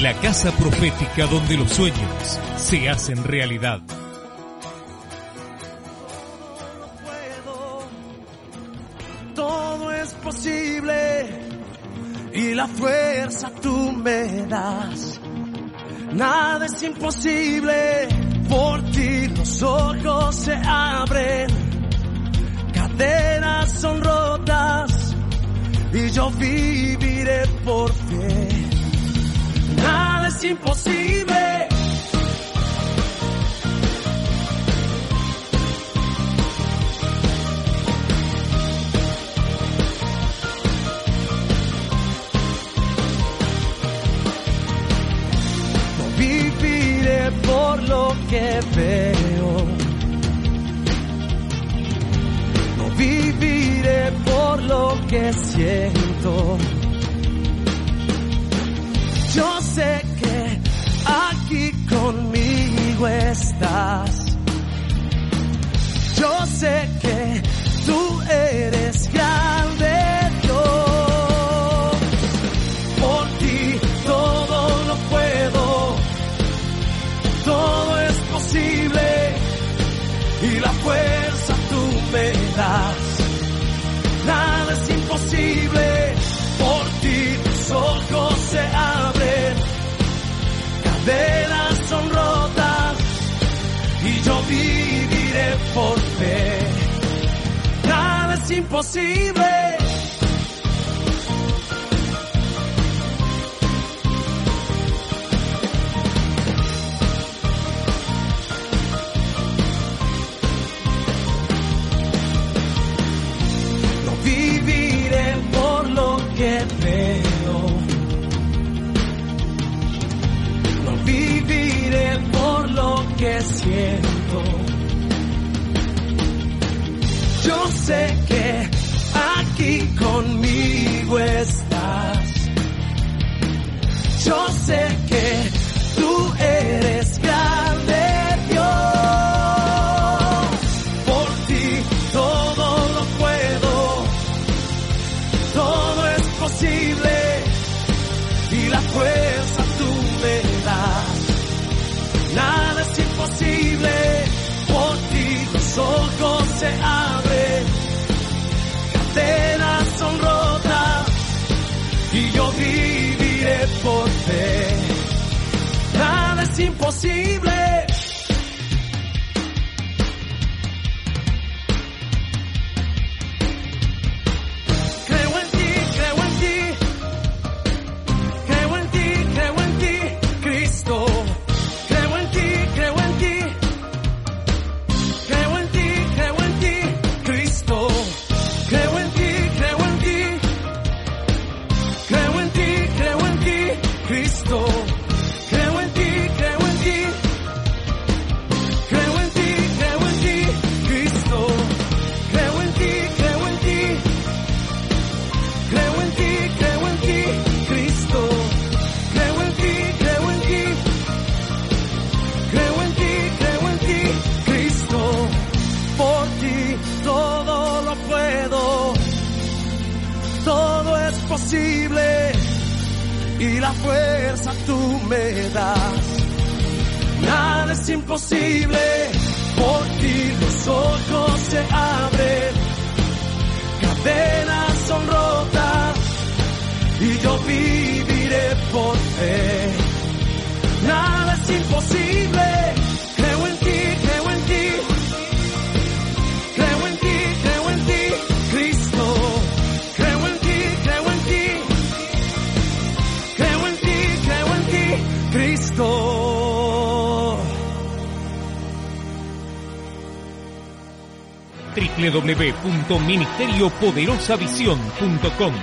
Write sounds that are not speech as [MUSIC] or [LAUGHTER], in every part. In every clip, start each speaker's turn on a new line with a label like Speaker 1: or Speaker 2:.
Speaker 1: la casa profética donde los sueños se hacen realidad.
Speaker 2: Todo, es posible y la fuerza tú me das. Nada es imposible, por ti los ojos se abren, cadenas son rotas y yo viviré por fe nada es imposible. No viviré por lo que veo. No viviré por lo que siento yo sé que aquí conmigo estás. Yo sé que tú eres grande. imposible. imposible.
Speaker 1: www.ministeriopoderosavision.com.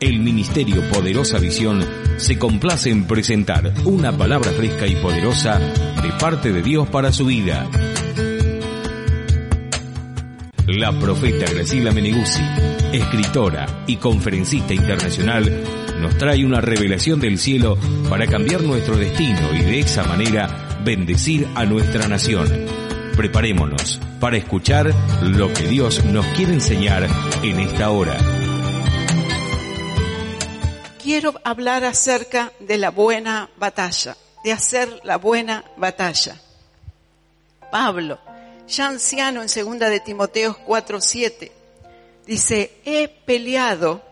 Speaker 1: El Ministerio Poderosa Visión se complace en presentar una palabra fresca y poderosa de parte de Dios para su vida. La profeta Graciela Meneguzzi, escritora y conferencista internacional, nos trae una revelación del cielo para cambiar nuestro destino y de esa manera bendecir a nuestra nación. Preparémonos para escuchar lo que Dios nos quiere enseñar en esta hora
Speaker 3: quiero hablar acerca de la buena batalla, de hacer la buena batalla. Pablo, ya anciano en segunda de Timoteo 4:7, dice, "He peleado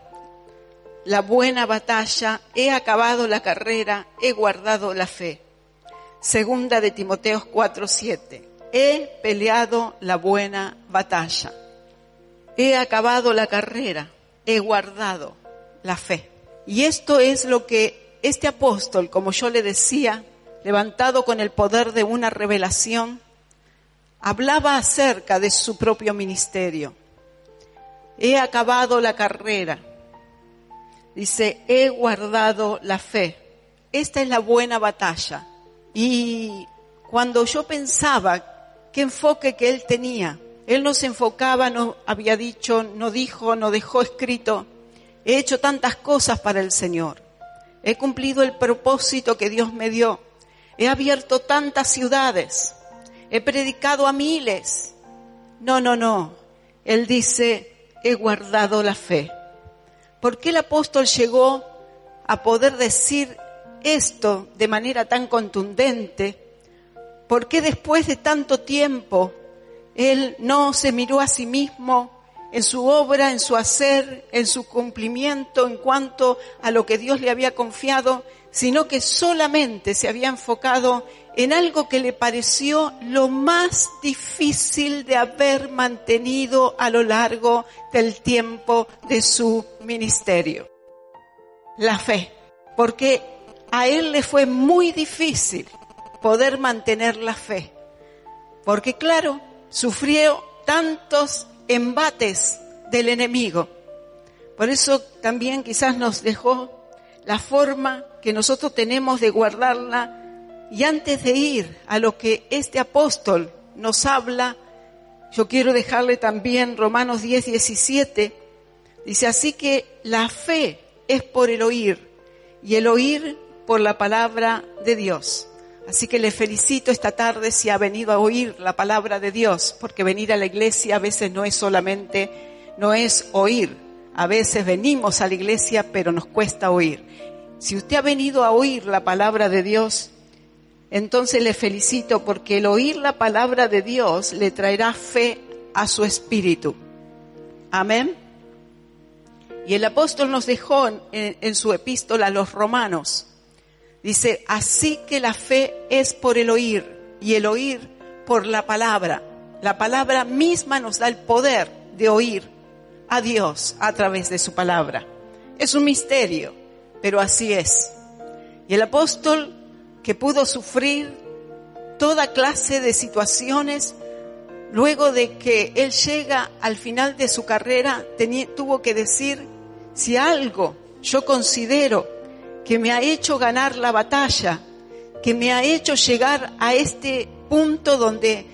Speaker 3: la buena batalla, he acabado la carrera, he guardado la fe." Segunda de Timoteo 4:7. He peleado la buena batalla. He acabado la carrera, he guardado la fe. Y esto es lo que este apóstol, como yo le decía, levantado con el poder de una revelación, hablaba acerca de su propio ministerio. He acabado la carrera. Dice, he guardado la fe. Esta es la buena batalla. Y cuando yo pensaba qué enfoque que él tenía, él no se enfocaba, no había dicho, no dijo, no dejó escrito He hecho tantas cosas para el Señor. He cumplido el propósito que Dios me dio. He abierto tantas ciudades. He predicado a miles. No, no, no. Él dice, he guardado la fe. ¿Por qué el apóstol llegó a poder decir esto de manera tan contundente? ¿Por qué después de tanto tiempo él no se miró a sí mismo en su obra, en su hacer, en su cumplimiento en cuanto a lo que Dios le había confiado, sino que solamente se había enfocado en algo que le pareció lo más difícil de haber mantenido a lo largo del tiempo de su ministerio. La fe. Porque a él le fue muy difícil poder mantener la fe. Porque claro, sufrió tantos embates del enemigo. Por eso también quizás nos dejó la forma que nosotros tenemos de guardarla y antes de ir a lo que este apóstol nos habla, yo quiero dejarle también Romanos 10, 17, dice así que la fe es por el oír y el oír por la palabra de Dios. Así que le felicito esta tarde si ha venido a oír la palabra de Dios, porque venir a la iglesia a veces no es solamente, no es oír. A veces venimos a la iglesia, pero nos cuesta oír. Si usted ha venido a oír la palabra de Dios, entonces le felicito porque el oír la palabra de Dios le traerá fe a su espíritu. Amén. Y el apóstol nos dejó en, en su epístola a los romanos Dice, así que la fe es por el oír y el oír por la palabra. La palabra misma nos da el poder de oír a Dios a través de su palabra. Es un misterio, pero así es. Y el apóstol que pudo sufrir toda clase de situaciones, luego de que él llega al final de su carrera, tuvo que decir, si algo yo considero que me ha hecho ganar la batalla, que me ha hecho llegar a este punto donde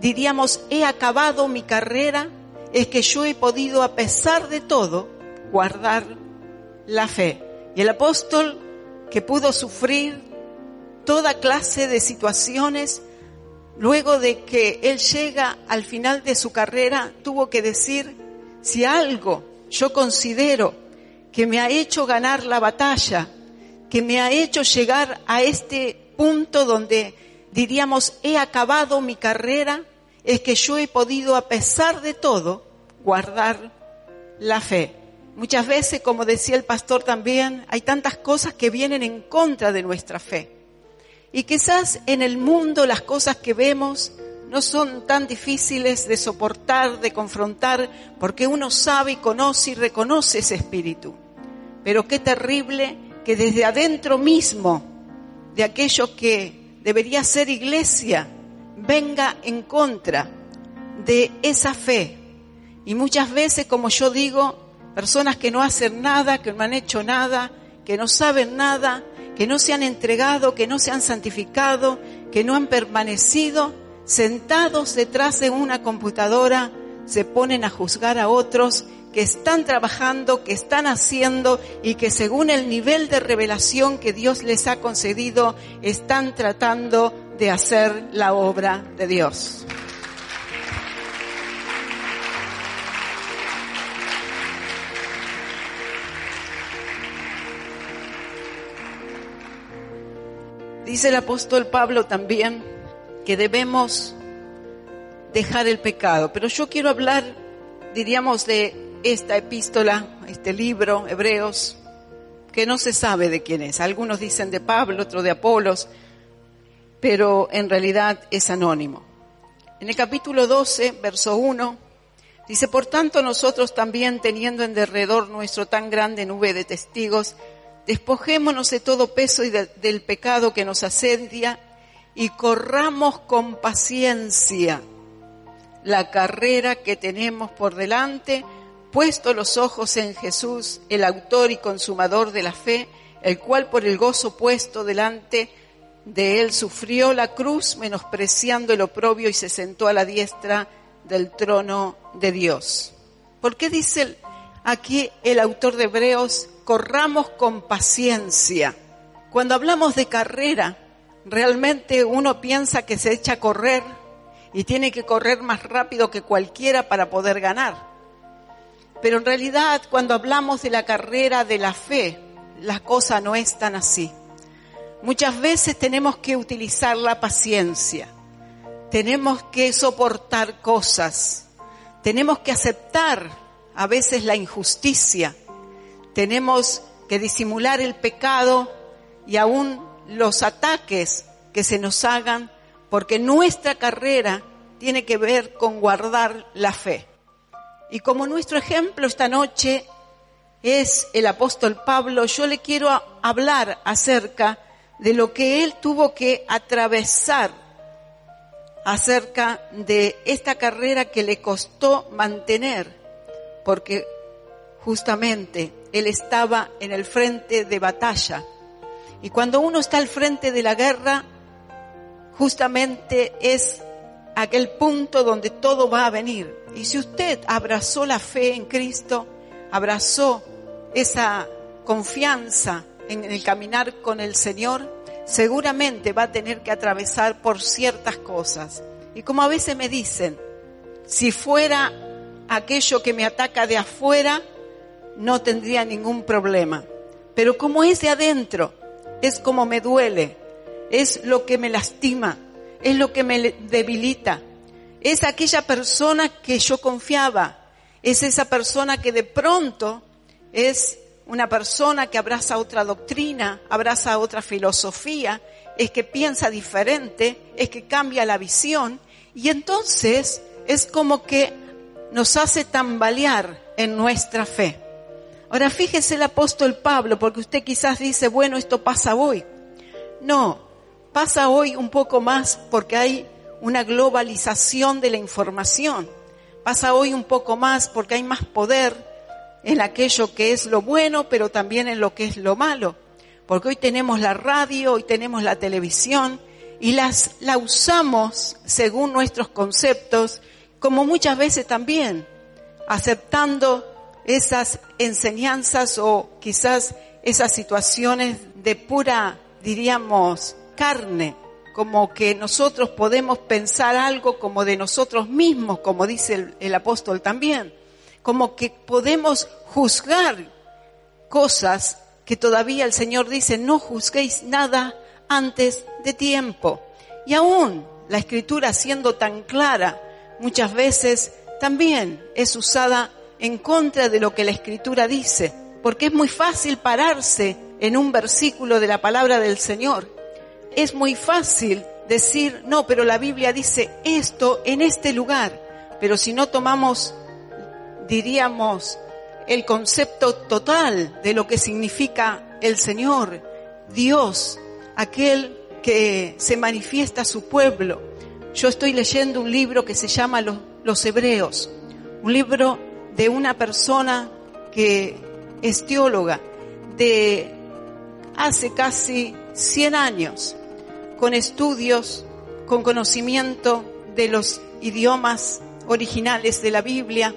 Speaker 3: diríamos he acabado mi carrera, es que yo he podido a pesar de todo guardar la fe. Y el apóstol que pudo sufrir toda clase de situaciones, luego de que él llega al final de su carrera, tuvo que decir, si algo yo considero que me ha hecho ganar la batalla, que me ha hecho llegar a este punto donde diríamos he acabado mi carrera, es que yo he podido, a pesar de todo, guardar la fe. Muchas veces, como decía el pastor también, hay tantas cosas que vienen en contra de nuestra fe. Y quizás en el mundo las cosas que vemos no son tan difíciles de soportar, de confrontar, porque uno sabe y conoce y reconoce ese espíritu. Pero qué terrible que desde adentro mismo de aquello que debería ser iglesia venga en contra de esa fe. Y muchas veces, como yo digo, Personas que no hacen nada, que no han hecho nada, que no saben nada, que no se han entregado, que no se han santificado, que no han permanecido sentados detrás de una computadora, se ponen a juzgar a otros que están trabajando, que están haciendo y que según el nivel de revelación que Dios les ha concedido, están tratando de hacer la obra de Dios. Dice el apóstol Pablo también que debemos dejar el pecado, pero yo quiero hablar, diríamos, de esta epístola, este libro, Hebreos, que no se sabe de quién es. Algunos dicen de Pablo, otros de Apolos, pero en realidad es anónimo. En el capítulo 12, verso 1, dice, por tanto nosotros también, teniendo en derredor nuestro tan grande nube de testigos, despojémonos de todo peso y del pecado que nos asedia y corramos con paciencia la carrera que tenemos por delante, puesto los ojos en Jesús, el autor y consumador de la fe, el cual por el gozo puesto delante de él sufrió la cruz, menospreciando el oprobio y se sentó a la diestra del trono de Dios. ¿Por qué dice aquí el autor de Hebreos corramos con paciencia. Cuando hablamos de carrera, realmente uno piensa que se echa a correr y tiene que correr más rápido que cualquiera para poder ganar. Pero en realidad cuando hablamos de la carrera de la fe, la cosa no es tan así. Muchas veces tenemos que utilizar la paciencia, tenemos que soportar cosas, tenemos que aceptar a veces la injusticia, tenemos que disimular el pecado y aún los ataques que se nos hagan, porque nuestra carrera tiene que ver con guardar la fe. Y como nuestro ejemplo esta noche es el apóstol Pablo, yo le quiero hablar acerca de lo que él tuvo que atravesar acerca de esta carrera que le costó mantener, porque justamente él estaba en el frente de batalla. Y cuando uno está al frente de la guerra, justamente es aquel punto donde todo va a venir. Y si usted abrazó la fe en Cristo, abrazó esa confianza en el caminar con el Señor, seguramente va a tener que atravesar por ciertas cosas. Y como a veces me dicen, si fuera aquello que me ataca de afuera, no tendría ningún problema. Pero como es de adentro, es como me duele, es lo que me lastima, es lo que me debilita. Es aquella persona que yo confiaba, es esa persona que de pronto es una persona que abraza otra doctrina, abraza otra filosofía, es que piensa diferente, es que cambia la visión y entonces es como que nos hace tambalear en nuestra fe. Ahora fíjese el apóstol Pablo, porque usted quizás dice, bueno, esto pasa hoy. No, pasa hoy un poco más porque hay una globalización de la información. Pasa hoy un poco más porque hay más poder en aquello que es lo bueno, pero también en lo que es lo malo. Porque hoy tenemos la radio, hoy tenemos la televisión y las la usamos según nuestros conceptos, como muchas veces también aceptando esas enseñanzas o quizás esas situaciones de pura, diríamos, carne, como que nosotros podemos pensar algo como de nosotros mismos, como dice el, apóstol también, como que podemos juzgar cosas que todavía el Señor dice, no juzguéis nada antes de tiempo. Y aún la escritura siendo tan clara, muchas veces también es usada en contra de lo que la escritura dice, porque es muy fácil pararse en un versículo de la palabra del Señor. Es muy fácil decir, no, pero la Biblia dice esto en este lugar, pero si no tomamos, diríamos, el concepto total de lo que significa el Señor, Dios, aquel que se manifiesta a su pueblo. Yo estoy leyendo un libro que se llama Los, Los Hebreos, un libro de una persona que es teóloga de hace casi 100 años, con estudios, con conocimiento de los idiomas originales de la Biblia,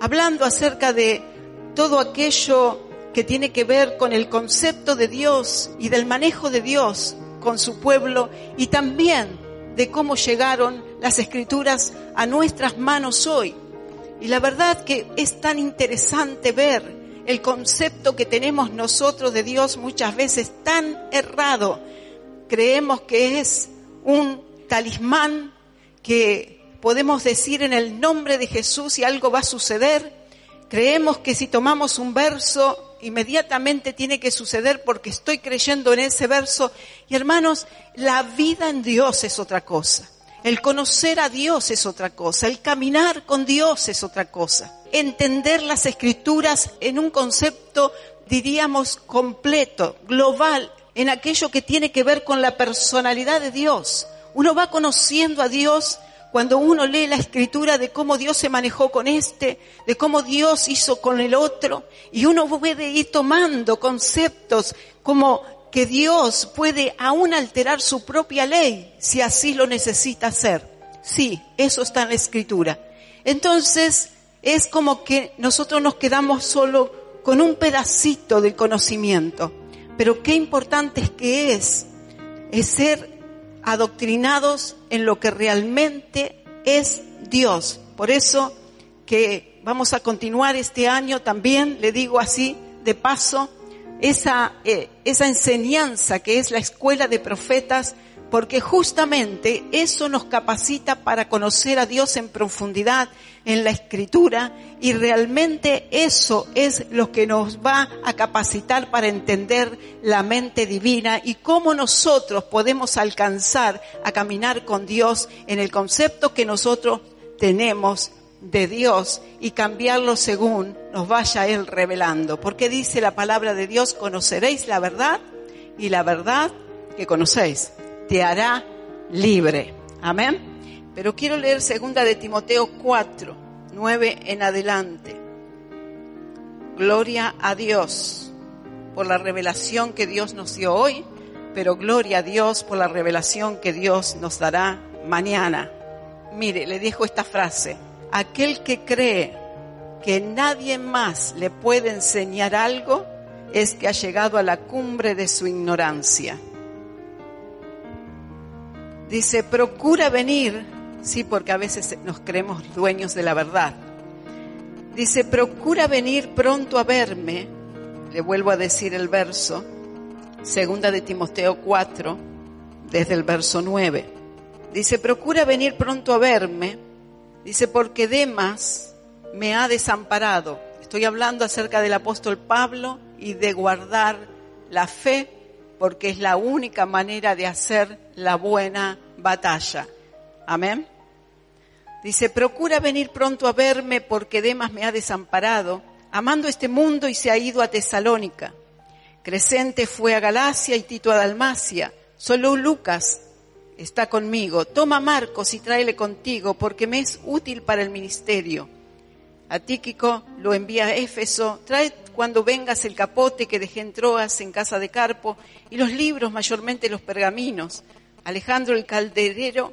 Speaker 3: hablando acerca de todo aquello que tiene que ver con el concepto de Dios y del manejo de Dios con su pueblo y también de cómo llegaron las escrituras a nuestras manos hoy. Y la verdad que es tan interesante ver el concepto que tenemos nosotros de Dios muchas veces tan errado. Creemos que es un talismán que podemos decir en el nombre de Jesús y algo va a suceder. Creemos que si tomamos un verso, inmediatamente tiene que suceder porque estoy creyendo en ese verso. Y hermanos, la vida en Dios es otra cosa. El conocer a Dios es otra cosa. El caminar con Dios es otra cosa. Entender las escrituras en un concepto, diríamos, completo, global, en aquello que tiene que ver con la personalidad de Dios. Uno va conociendo a Dios cuando uno lee la escritura de cómo Dios se manejó con este, de cómo Dios hizo con el otro, y uno puede ir tomando conceptos como que Dios puede aún alterar su propia ley si así lo necesita hacer. Sí, eso está en la escritura. Entonces, es como que nosotros nos quedamos solo con un pedacito del conocimiento. Pero qué importante es que es, es ser adoctrinados en lo que realmente es Dios. Por eso que vamos a continuar este año también, le digo así, de paso, esa, eh, esa enseñanza que es la escuela de profetas, porque justamente eso nos capacita para conocer a Dios en profundidad en la escritura y realmente eso es lo que nos va a capacitar para entender la mente divina y cómo nosotros podemos alcanzar a caminar con Dios en el concepto que nosotros tenemos de Dios y cambiarlo según nos vaya Él revelando. Porque dice la palabra de Dios, conoceréis la verdad y la verdad que conocéis te hará libre. Amén. Pero quiero leer segunda de Timoteo 4, 9 en adelante. Gloria a Dios por la revelación que Dios nos dio hoy, pero gloria a Dios por la revelación que Dios nos dará mañana. Mire, le dijo esta frase, aquel que cree que nadie más le puede enseñar algo es que ha llegado a la cumbre de su ignorancia. Dice, procura venir, sí, porque a veces nos creemos dueños de la verdad. Dice, procura venir pronto a verme, le vuelvo a decir el verso, segunda de Timoteo 4, desde el verso 9. Dice, procura venir pronto a verme, dice, porque Demas me ha desamparado. Estoy hablando acerca del apóstol Pablo y de guardar la fe porque es la única manera de hacer la buena batalla. Amén. Dice, procura venir pronto a verme porque Demas me ha desamparado, amando este mundo y se ha ido a Tesalónica. Crescente fue a Galacia y Tito a Dalmacia. Solo Lucas está conmigo. Toma Marcos y tráele contigo porque me es útil para el ministerio. A Tíquico lo envía a Éfeso. Trae cuando vengas el capote que dejé en Troas en casa de Carpo y los libros, mayormente los pergaminos. Alejandro el calderero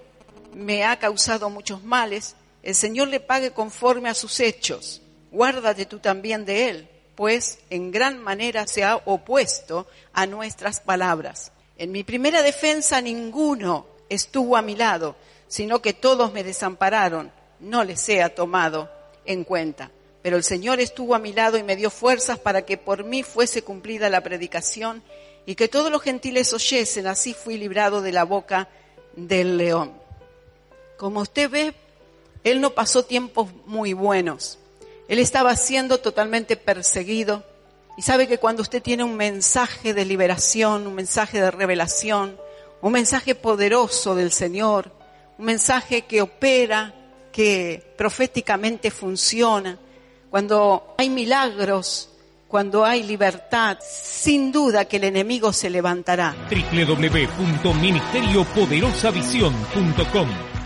Speaker 3: me ha causado muchos males. El Señor le pague conforme a sus hechos. Guárdate tú también de él, pues en gran manera se ha opuesto a nuestras palabras. En mi primera defensa ninguno estuvo a mi lado, sino que todos me desampararon. No les he tomado en cuenta. Pero el Señor estuvo a mi lado y me dio fuerzas para que por mí fuese cumplida la predicación y que todos los gentiles oyesen. Así fui librado de la boca del león. Como usted ve, él no pasó tiempos muy buenos. Él estaba siendo totalmente perseguido. Y sabe que cuando usted tiene un mensaje de liberación, un mensaje de revelación, un mensaje poderoso del Señor, un mensaje que opera, que proféticamente funciona, cuando hay milagros, cuando hay libertad, sin duda que el enemigo se levantará.
Speaker 1: www.ministeriopoderosavisión.com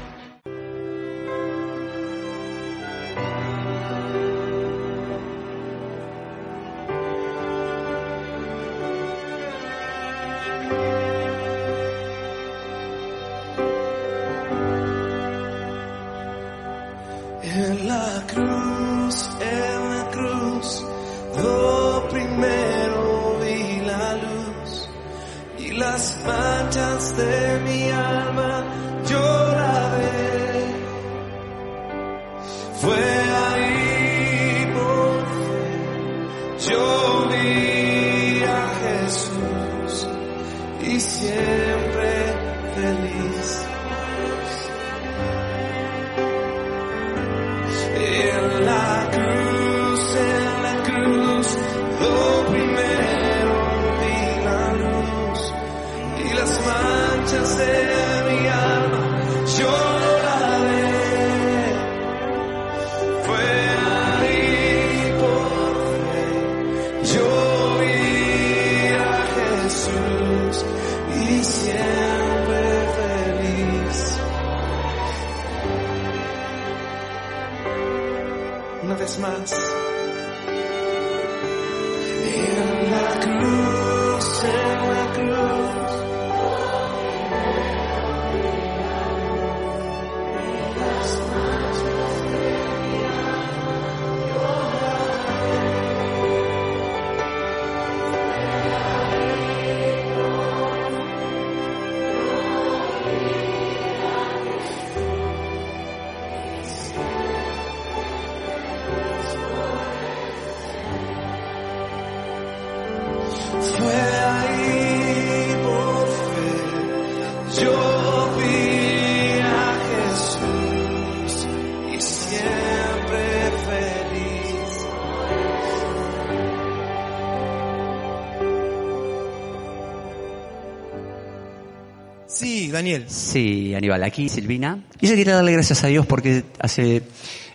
Speaker 4: Daniel.
Speaker 5: Sí, Aníbal, aquí Silvina. Ella quería darle gracias a Dios porque hace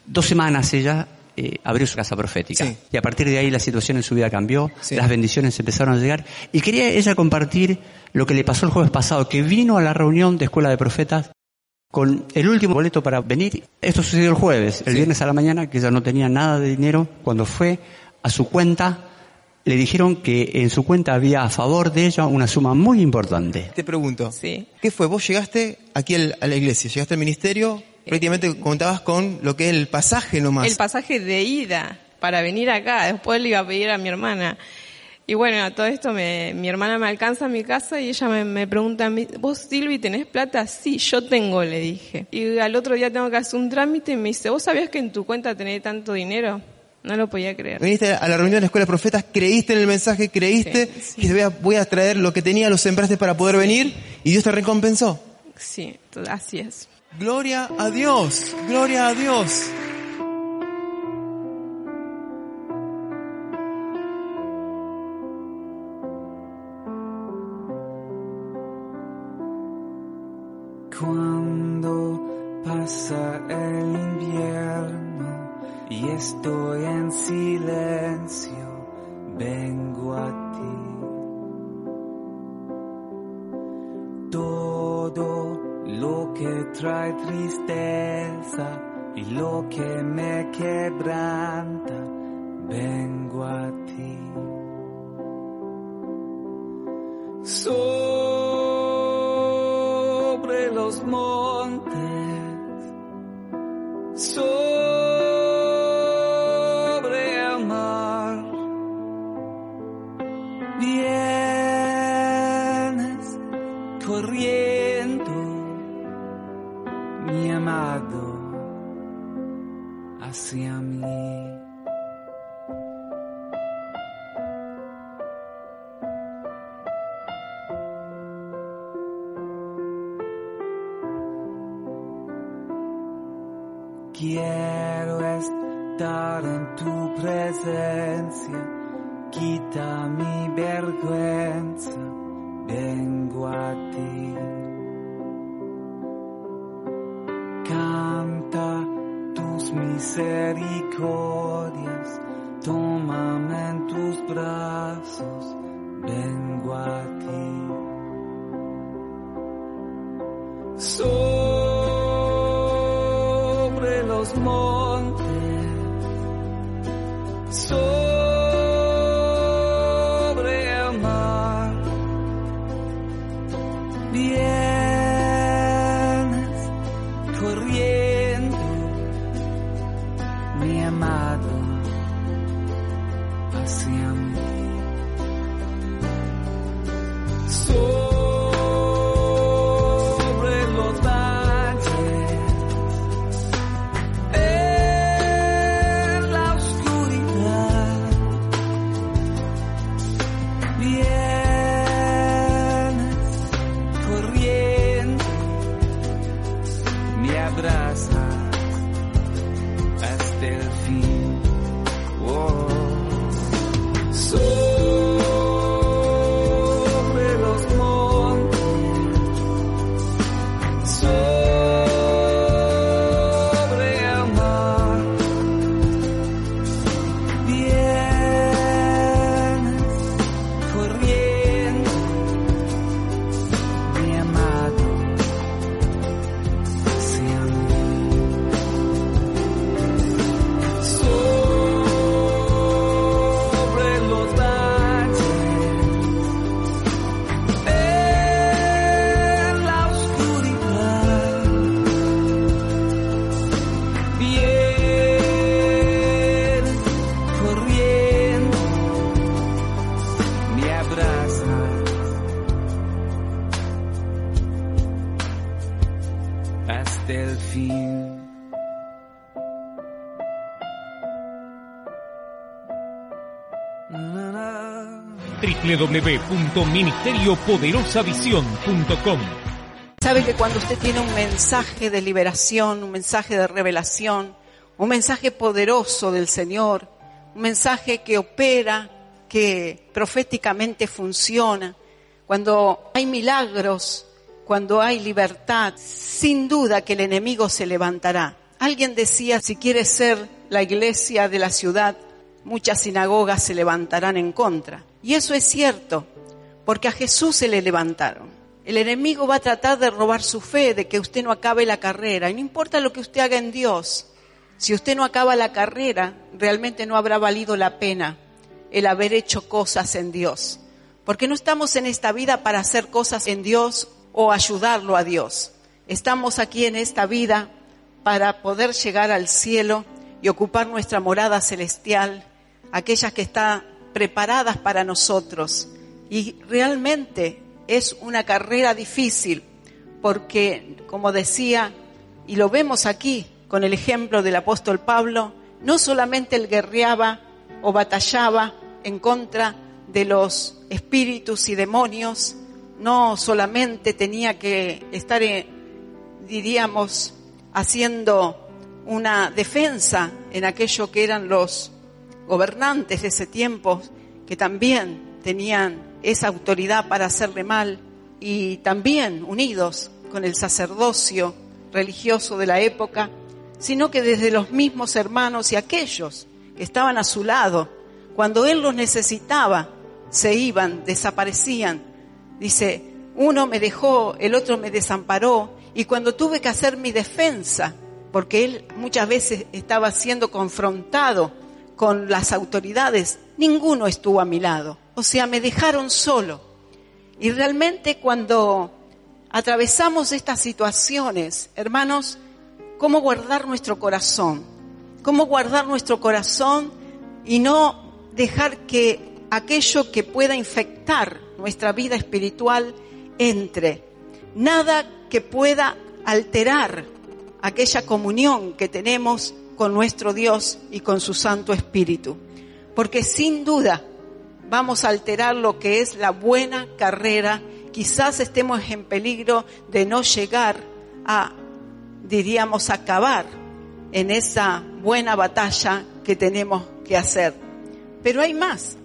Speaker 5: dos semanas ella eh, abrió su casa profética.
Speaker 4: Sí.
Speaker 5: Y a partir de ahí la situación en su vida cambió,
Speaker 4: Sí.
Speaker 5: las bendiciones empezaron a llegar. Y quería ella compartir lo que le pasó el jueves pasado, que vino a la reunión de Escuela de Profetas con el último boleto para venir. Esto sucedió el jueves, el
Speaker 4: Sí.
Speaker 5: viernes a la mañana, que ella no tenía nada de dinero. Cuando fue a su cuenta, le dijeron que en su cuenta había a favor de ella una suma muy importante.
Speaker 4: Te pregunto.
Speaker 6: Sí.
Speaker 4: ¿Qué fue? Vos llegaste aquí al- a la iglesia, llegaste al ministerio, prácticamente contabas con lo que es el pasaje nomás.
Speaker 6: El pasaje de ida para venir acá. Después le iba a pedir a mi hermana. Y bueno, a todo esto me, mi hermana me alcanza a mi casa y ella me, me pregunta a mí, ¿vos Silvi tenés plata? Sí, yo tengo, le dije. Y al otro día tengo que hacer un trámite y me dice, ¿vos sabías que en tu cuenta tenés tanto dinero? No lo podía creer.
Speaker 4: Viniste a la reunión de la Escuela de Profetas, creíste en el mensaje, creíste,
Speaker 6: Sí, sí.
Speaker 4: y te voy a, traer lo que tenía, lo sembraste para poder venir, y Dios te recompensó.
Speaker 6: Sí, así es.
Speaker 4: Gloria a Dios, gloria a Dios.
Speaker 7: Cuando pasa el invierno y estoy en silencio, vengo a ti. Todo lo que trae tristeza y lo que me quebranta, vengo a ti. sobre los montes, sobre los montes, sobre
Speaker 1: www.ministeriopoderosavisión.com
Speaker 3: Sabe que cuando usted tiene un mensaje de liberación, un mensaje de revelación, un mensaje poderoso del Señor, un mensaje que opera, que proféticamente funciona, cuando hay milagros, cuando hay libertad, sin duda que el enemigo se levantará. Alguien decía, si quiere ser la iglesia de la ciudad, muchas sinagogas se levantarán en contra. Y eso es cierto, porque a Jesús se le levantaron. El enemigo va a tratar de robar su fe, de que usted no acabe la carrera. Y no importa lo que usted haga en Dios, si usted no acaba la carrera, realmente no habrá valido la pena el haber hecho cosas en Dios. Porque no estamos en esta vida para hacer cosas en Dios o ayudarlo a Dios. Estamos aquí en esta vida para poder llegar al cielo y ocupar nuestra morada celestial, aquellas que están preparadas para nosotros. Y realmente es una carrera difícil porque, como decía, y lo vemos aquí con el ejemplo del apóstol Pablo, no solamente él guerreaba o batallaba en contra de los espíritus y demonios, no solamente tenía que estar, eh, diríamos, haciendo una defensa en aquello que eran los gobernantes de ese tiempo, que también tenían esa autoridad para hacerle mal, y también unidos con el sacerdocio religioso de la época, sino que desde los mismos hermanos y aquellos que estaban a su lado, cuando él los necesitaba, se iban, desaparecían. Dice, uno me dejó, el otro me desamparó, y cuando tuve que hacer mi defensa, porque él muchas veces estaba siendo confrontado con las autoridades, ninguno estuvo a mi lado. O sea, me dejaron solo. Y realmente cuando atravesamos estas situaciones, hermanos, ¿cómo guardar nuestro corazón? ¿Cómo guardar nuestro corazón y no dejar que aquello que pueda infectar nuestra vida espiritual entre? Nada que pueda alterar aquella comunión que tenemos con nuestro Dios y con su Santo Espíritu. Porque sin duda vamos a alterar lo que es la buena carrera. Quizás estemos en peligro de no llegar a, diríamos, acabar en esa buena batalla que tenemos que hacer. Pero hay más.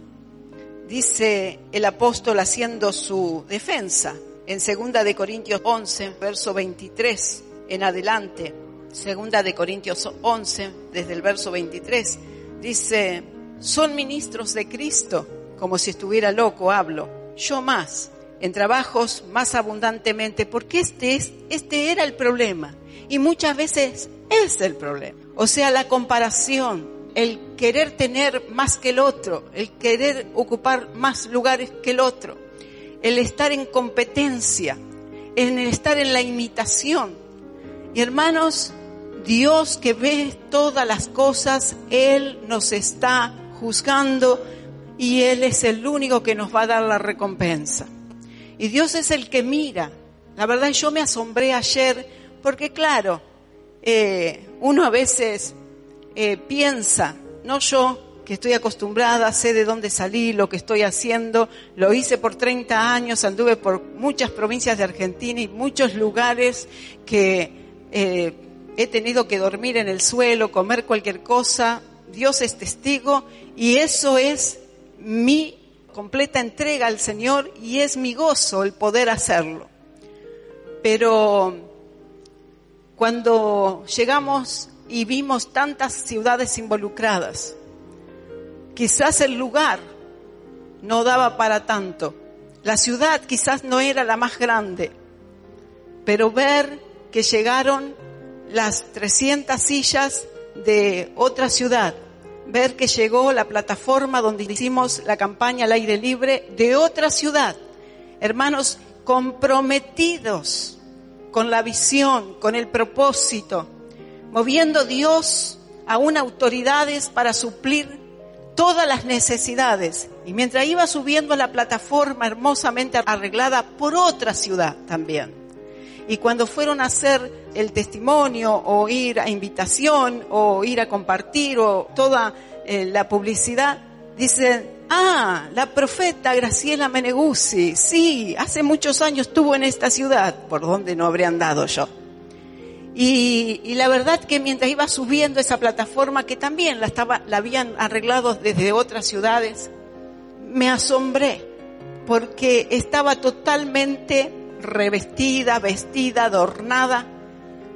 Speaker 3: Dice el apóstol haciendo su defensa en segunda de Corintios 11, verso 23 en adelante. Segunda de Corintios 11, desde el verso 23, dice, son ministros de Cristo, como si estuviera loco hablo, yo más, en trabajos más abundantemente, porque este es, este era el problema. Y muchas veces es el problema. O sea, la comparación, el querer tener más que el otro, el querer ocupar más lugares que el otro, el estar en competencia, en el estar en la imitación. Y hermanos, Dios que ve todas las cosas, Él nos está juzgando y Él es el único que nos va a dar la recompensa. Y Dios es el que mira. La verdad yo me asombré ayer porque claro, eh, uno a veces eh, piensa, no yo, que estoy acostumbrada, sé de dónde salí, lo que estoy haciendo, lo hice por 30 años, anduve por muchas provincias de Argentina y muchos lugares que eh, he tenido que dormir en el suelo, comer cualquier cosa, Dios es testigo y eso es mi completa entrega al Señor y es mi gozo el poder hacerlo. Pero cuando llegamos y vimos tantas ciudades involucradas, quizás el lugar no daba para tanto. La ciudad quizás no era la más grande, pero ver que llegaron las 300 sillas de otra ciudad, ver que llegó la plataforma donde hicimos la campaña al aire libre de otra ciudad. Hermanos, comprometidos con la visión, con el propósito, moviendo Dios aún autoridades para suplir todas las necesidades Y mientras iba subiendo a la plataforma hermosamente arreglada por otra ciudad también. Y cuando fueron a hacer el testimonio o ir a invitación o ir a compartir o toda eh, la publicidad, dicen, ah, la profeta Graciela Meneguzzi, sí, hace muchos años estuvo en esta ciudad, por donde no habría andado yo. Y, la verdad que mientras iba subiendo esa plataforma, que también la, la habían arreglado desde otras ciudades, me asombré porque estaba totalmente revestida, vestida, adornada,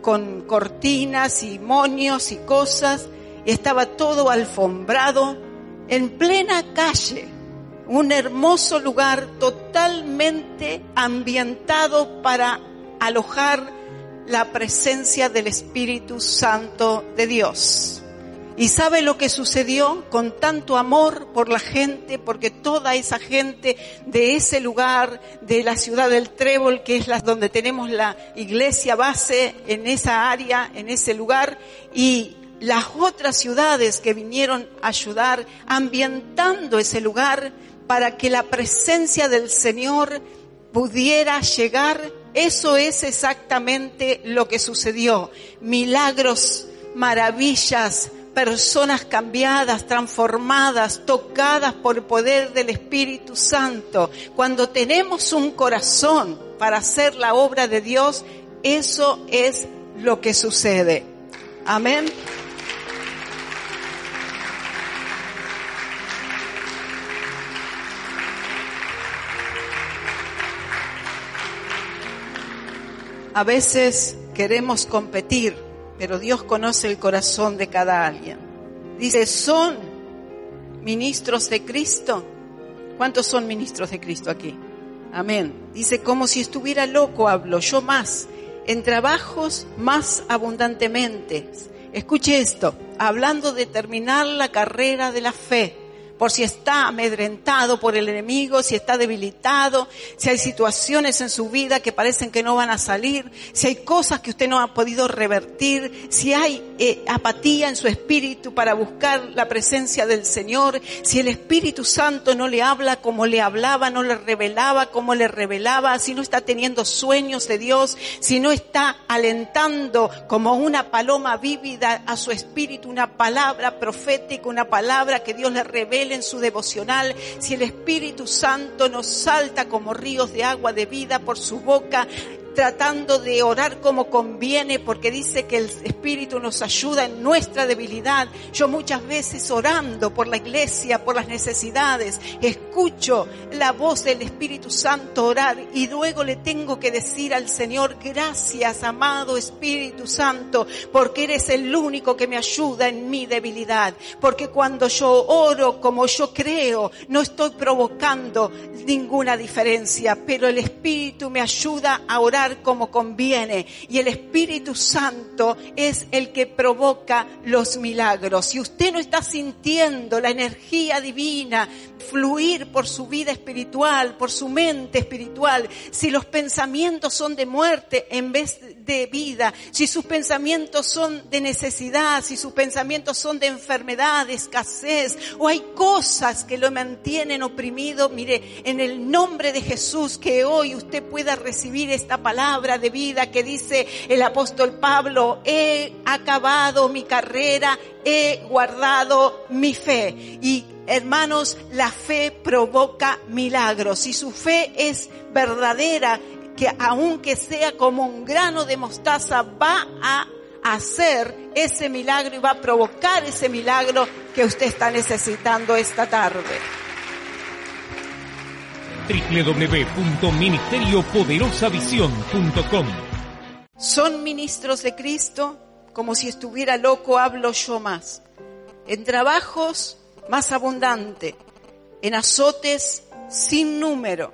Speaker 3: con cortinas y monios y cosas, y estaba todo alfombrado en plena calle, un hermoso lugar totalmente ambientado para alojar la presencia del Espíritu Santo de Dios. ¿Y sabe lo que sucedió con tanto amor por la gente? Porque toda esa gente de ese lugar, de la ciudad del Trébol, que es la donde tenemos la iglesia base en esa área, en ese lugar, y las otras ciudades que vinieron a ayudar, ambientando ese lugar para que la presencia del Señor pudiera llegar, eso es exactamente lo que sucedió. Milagros, maravillas, personas cambiadas, transformadas, tocadas por el poder del Espíritu Santo. Cuando tenemos un corazón para hacer la obra de Dios, eso es lo que sucede. Amén. A veces queremos competir pero Dios conoce el corazón de cada alguien. Dice, ¿son ministros de Cristo? ¿Cuántos son ministros de Cristo aquí? Amén. Dice, como si estuviera loco hablo, yo más, en trabajos más abundantemente. Escuche esto, hablando de terminar la carrera de la fe por si está amedrentado por el enemigo, si está debilitado, si hay situaciones en su vida que parecen que no van a salir, si hay cosas que usted no ha podido revertir, si hay eh, apatía en su espíritu para buscar la presencia del Señor, si el Espíritu Santo no le habla como le hablaba, no le revelaba como le revelaba, si no está teniendo sueños de Dios, si no está alentando como una paloma vívida a su espíritu una palabra profética, una palabra que Dios le revela en su devocional, si el Espíritu Santo nos salta como ríos de agua de vida por su boca, tratando de orar como conviene porque dice que el Espíritu nos ayuda en nuestra debilidad. Yo muchas veces orando por la iglesia, por las necesidades, escucho la voz del Espíritu Santo orar y luego le tengo que decir al Señor, gracias amado Espíritu Santo, porque eres el único que me ayuda en mi debilidad. Porque cuando yo oro como yo creo, no estoy provocando ninguna diferencia, pero el Espíritu me ayuda a orar como conviene y el Espíritu Santo es el que provoca los milagros. Si usted no está sintiendo la energía divina fluir por su vida espiritual, por su mente espiritual, si los pensamientos son de muerte en vez de vida, si sus pensamientos son de necesidad, si sus pensamientos son de enfermedad, de escasez, o hay cosas que lo mantienen oprimido, mire, en el nombre de Jesús, que hoy usted pueda recibir esta palabra palabra de vida que dice el apóstol Pablo, he acabado mi carrera, he guardado mi fe. Y hermanos, la fe provoca milagros. Si su fe es verdadera, que aunque sea como un grano de mostaza, va a hacer ese milagro y va a provocar ese milagro que usted está necesitando esta tarde
Speaker 1: www.ministeriopoderosavisión.com
Speaker 3: Son ministros de Cristo, como si estuviera loco hablo yo más. En trabajos más abundante, en azotes sin número,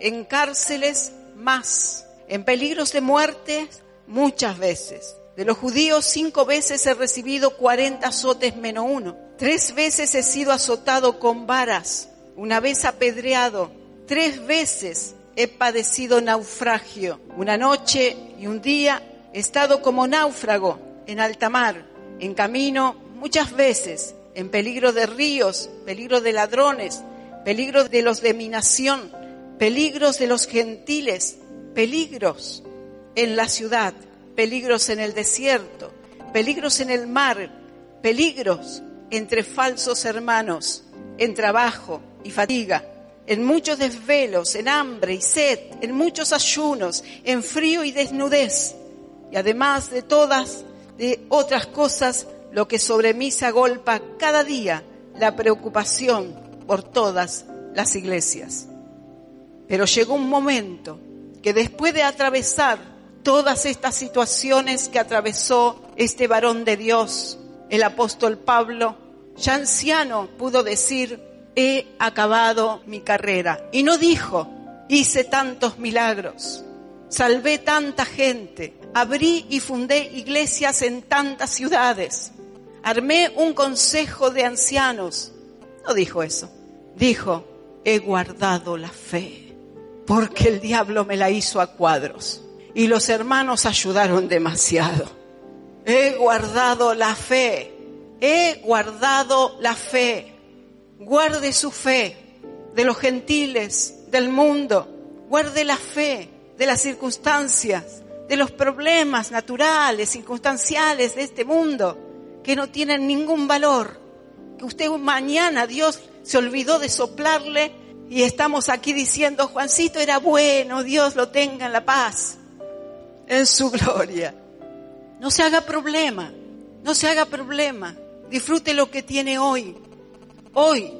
Speaker 3: en cárceles más, en peligros de muerte muchas veces. De los judíos cinco veces he recibido cuarenta azotes menos uno. Tres veces he sido azotado con varas, una vez apedreado, Tres veces he padecido naufragio. Una noche y un día he estado como náufrago en alta mar, en camino muchas veces, en peligro de ríos, peligro de ladrones, peligros de los de mi nación, peligros de los gentiles, peligros en la ciudad, peligros en el desierto, peligros en el mar, peligros entre falsos hermanos, en trabajo y fatiga, en muchos desvelos, en hambre y sed, en muchos ayunos, en frío y desnudez, y además de todas, de otras cosas, lo que sobre mí se agolpa cada día, la preocupación por todas las iglesias. Pero llegó un momento que después de atravesar todas estas situaciones que atravesó este varón de Dios, el apóstol Pablo, ya anciano pudo decir, he acabado mi carrera. Y no dijo, hice tantos milagros, salvé tanta gente, abrí y fundé iglesias en tantas ciudades, armé un consejo de ancianos. No dijo eso. Dijo, he guardado la fe, porque el diablo me la hizo a cuadros y los hermanos ayudaron demasiado. He guardado la fe, he guardado la fe. Guarde su fe de los gentiles, del mundo. Guarde la fe de las circunstancias, de los problemas naturales, circunstanciales de este mundo, que no tienen ningún valor. Que usted mañana Dios se olvidó de soplarle y estamos aquí diciendo, Juancito era bueno, Dios lo tenga en la paz, en su gloria. No se haga problema, no se haga problema. Disfrute lo que tiene hoy. Hoy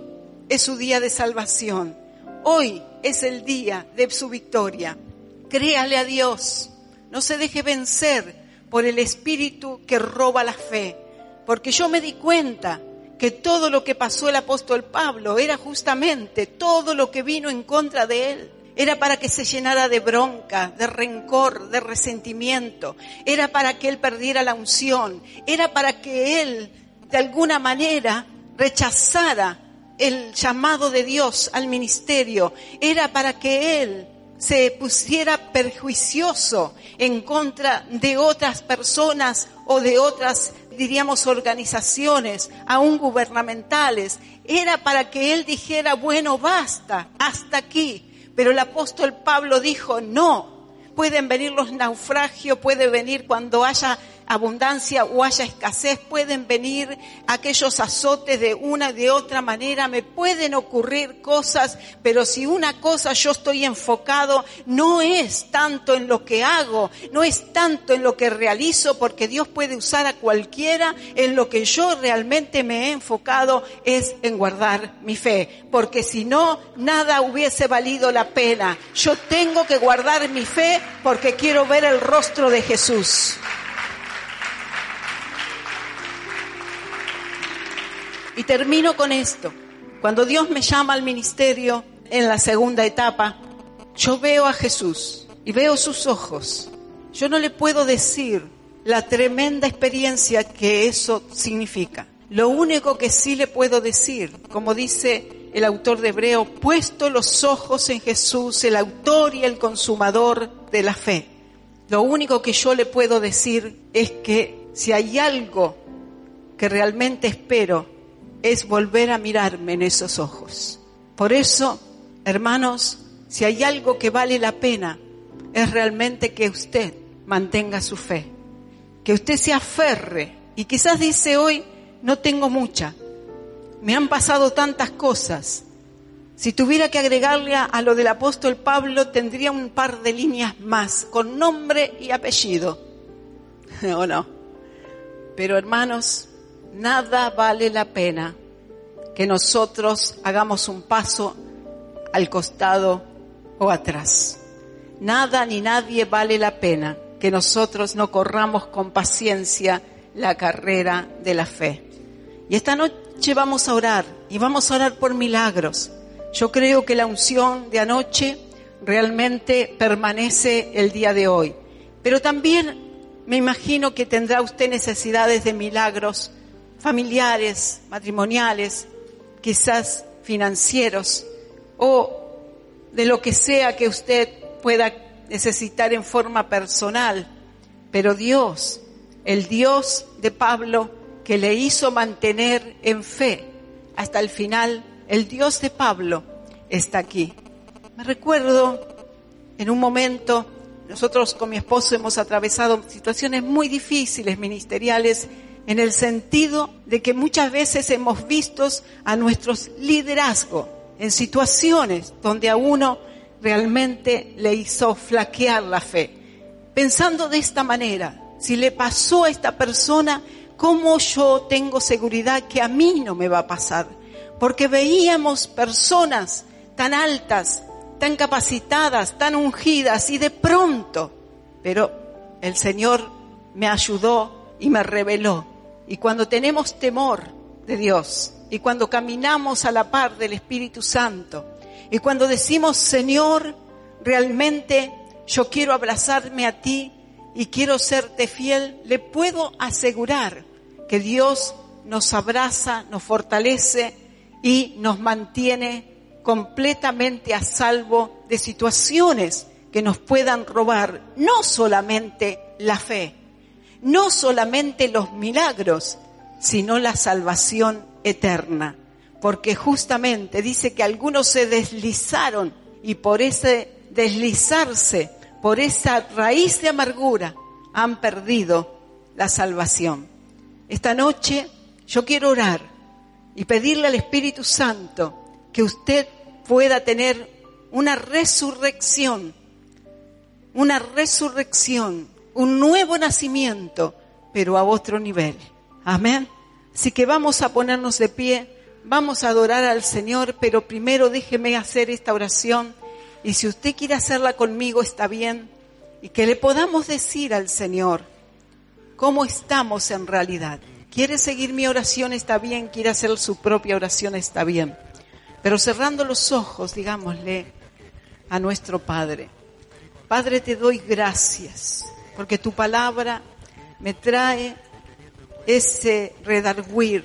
Speaker 3: es su día de salvación. Hoy es el día de su victoria. Créale a Dios. No se deje vencer por el espíritu que roba la fe. Porque yo me di cuenta que todo lo que pasó el apóstol Pablo era justamente todo lo que vino en contra de él. Era para que se llenara de bronca, de rencor, de resentimiento. Era para que él perdiera la unción. Era para que él, de alguna manera, rechazara el llamado de Dios al ministerio. Era para que él se pusiera perjuicioso en contra de otras personas o de otras, diríamos, organizaciones, aún gubernamentales. Era para que él dijera, bueno, basta, hasta aquí. Pero el apóstol Pablo dijo, no, pueden venir los naufragios, puede venir cuando haya abundancia o haya escasez, pueden venir aquellos azotes de una de otra manera, me pueden ocurrir cosas, pero si una cosa yo estoy enfocado, no es tanto en lo que hago, no es tanto en lo que realizo, porque Dios puede usar a cualquiera, en lo que yo realmente me he enfocado es en guardar mi fe, porque si no, nada hubiese valido la pena. Yo tengo que guardar mi fe porque quiero ver el rostro de Jesús. Y termino con esto. Cuando Dios me llama al ministerio en la segunda etapa, yo veo a Jesús y veo sus ojos. Yo no le puedo decir la tremenda experiencia que eso significa. Lo único que sí le puedo decir, como dice el autor de Hebreo, puesto los ojos en Jesús, el autor y el consumador de la fe. Lo único que yo le puedo decir es que si hay algo que realmente espero es volver a mirarme en esos ojos. Por eso, hermanos, si hay algo que vale la pena, es realmente que usted mantenga su fe, que usted se aferre. Y quizás dice hoy, no tengo mucha, me han pasado tantas cosas. Si tuviera que agregarle a, lo del apóstol Pablo, tendría un par de líneas más, con nombre y apellido. [LAUGHS] ¿O no? Pero hermanos, nada vale la pena que nosotros hagamos un paso al costado o atrás. Nada ni nadie vale la pena que nosotros no corramos con paciencia la carrera de la fe. Y esta noche vamos a orar y vamos a orar por milagros. Yo creo que la unción de anoche realmente permanece el día de hoy. Pero también me imagino que tendrá usted necesidades de milagros familiares, matrimoniales, quizás financieros o de lo que sea que usted pueda necesitar en forma personal. Pero Dios, el Dios de Pablo que le hizo mantener en fe hasta el final, el Dios de Pablo está aquí. Me recuerdo en un momento, nosotros con mi esposo hemos atravesado situaciones muy difíciles ministeriales en el sentido de que muchas veces hemos visto a nuestros liderazgos en situaciones donde a uno realmente le hizo flaquear la fe. Pensando de esta manera, si le pasó a esta persona, ¿cómo yo tengo seguridad que a mí no me va a pasar? Porque veíamos personas tan altas, tan capacitadas, tan ungidas y de pronto, pero el Señor me ayudó y me reveló. Y cuando tenemos temor de Dios y cuando caminamos a la par del Espíritu Santo y cuando decimos, Señor, realmente yo quiero abrazarme a ti y quiero serte fiel, le puedo asegurar que Dios nos abraza, nos fortalece y nos mantiene completamente a salvo de situaciones que nos puedan robar no solamente la fe, no solamente los milagros, sino la salvación eterna. Porque justamente dice que algunos se deslizaron y por ese deslizarse, por esa raíz de amargura, han perdido la salvación. Esta noche yo quiero orar y pedirle al Espíritu Santo que usted pueda tener una resurrección, una resurrección, un nuevo nacimiento, pero a otro nivel. Amén. Así que vamos a ponernos de pie, vamos a adorar al Señor, pero primero déjeme hacer esta oración y si usted quiere hacerla conmigo está bien y que le podamos decir al Señor cómo estamos en realidad. Quiere seguir mi oración, está bien. Quiere hacer su propia oración, está bien. Pero cerrando los ojos, digámosle a nuestro Padre, Padre te doy gracias, porque tu palabra me trae ese redarguir.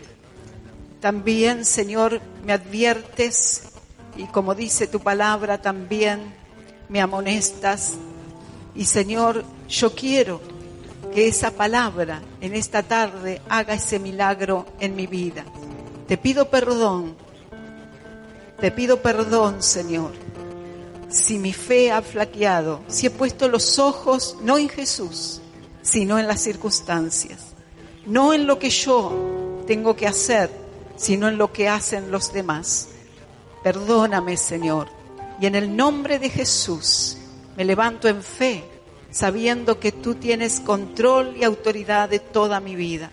Speaker 3: También, Señor, me adviertes y como dice tu palabra, también me amonestas. Y Señor, yo quiero que esa palabra en esta tarde haga ese milagro en mi vida. Te pido perdón, te pido perdón, Señor, si mi fe ha flaqueado, si he puesto los ojos no en Jesús, sino en las circunstancias, no en lo que yo tengo que hacer, sino en lo que hacen los demás. Perdóname, Señor, y en el nombre de Jesús me levanto en fe sabiendo que tú tienes control y autoridad de toda mi vida.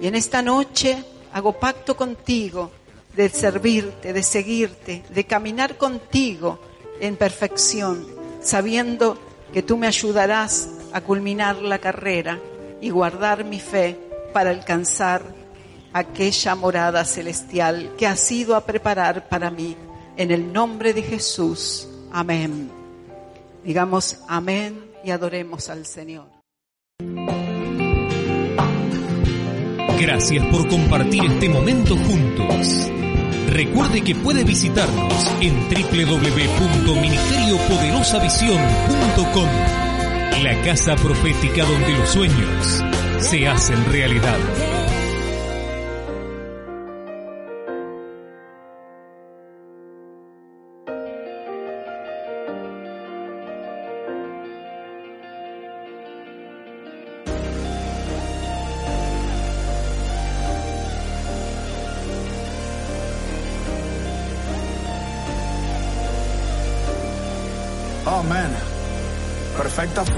Speaker 3: Y en esta noche hago pacto contigo de servirte, de seguirte, de caminar contigo en perfección, sabiendo que tú me ayudarás a culminar la carrera y guardar mi fe para alcanzar aquella morada celestial que has ido a preparar para mí. En el nombre de Jesús. Amén. Digamos amén y adoremos al Señor.
Speaker 1: Gracias por compartir este momento juntos. Recuerde que puede visitarnos en www.ministeriopoderosavision.com, la casa profética donde los sueños se hacen realidad.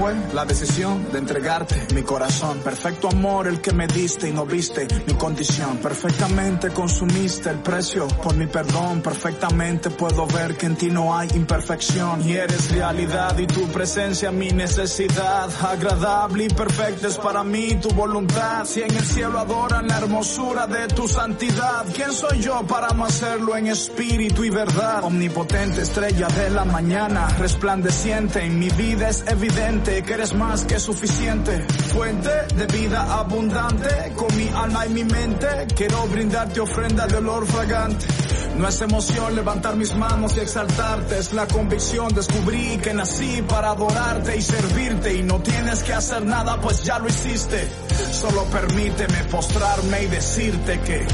Speaker 8: Perfecta fue la decisión de entregarte mi corazón. Perfecto amor el que me diste y no viste mi condición. Perfectamente consumiste el precio por mi perdón. Perfectamente puedo ver que en ti no hay imperfección. Y eres realidad y tu presencia mi necesidad. Agradable y perfecta es para mí tu voluntad. Si en el cielo adoran la hermosura de tu santidad. ¿Quién soy yo para no hacerlo en espíritu y verdad? Omnipotente estrella de la mañana, resplandeciente en mi vida es evidente que eres más que suficiente. Fuente de vida abundante, con mi alma y mi mente, quiero brindarte ofrenda de olor fragante. No es emoción levantar mis manos y exaltarte, es la convicción, descubrí que nací para adorarte y servirte y no tienes que hacer nada pues ya lo hiciste. Solo permíteme postrarme y decirte que...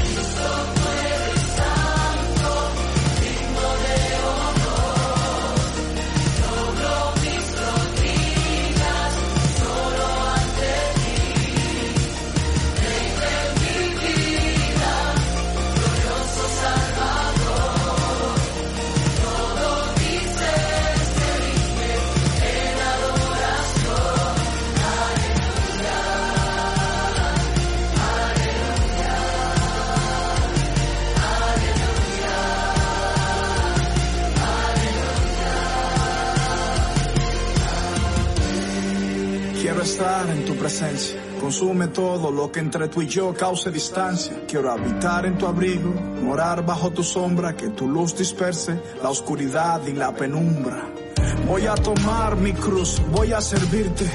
Speaker 8: lo que entre tú y yo cause distancia. Quiero habitar en tu abrigo, morar bajo tu sombra, que tu luz disperse la oscuridad y la penumbra. Voy a tomar mi cruz, voy a servirte.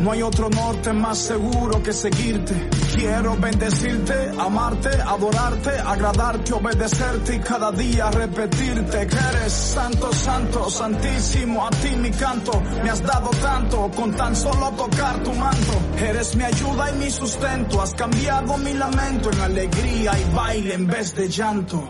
Speaker 8: No hay otro norte más seguro que seguirte. Quiero bendecirte, amarte, adorarte, agradarte, obedecerte y cada día repetirte que eres santo, santo, santísimo. A ti mi canto, me has dado tanto con tan solo tocar tu manto. Eres mi ayuda y mi sustento, has cambiado mi lamento en alegría y baile en vez de llanto.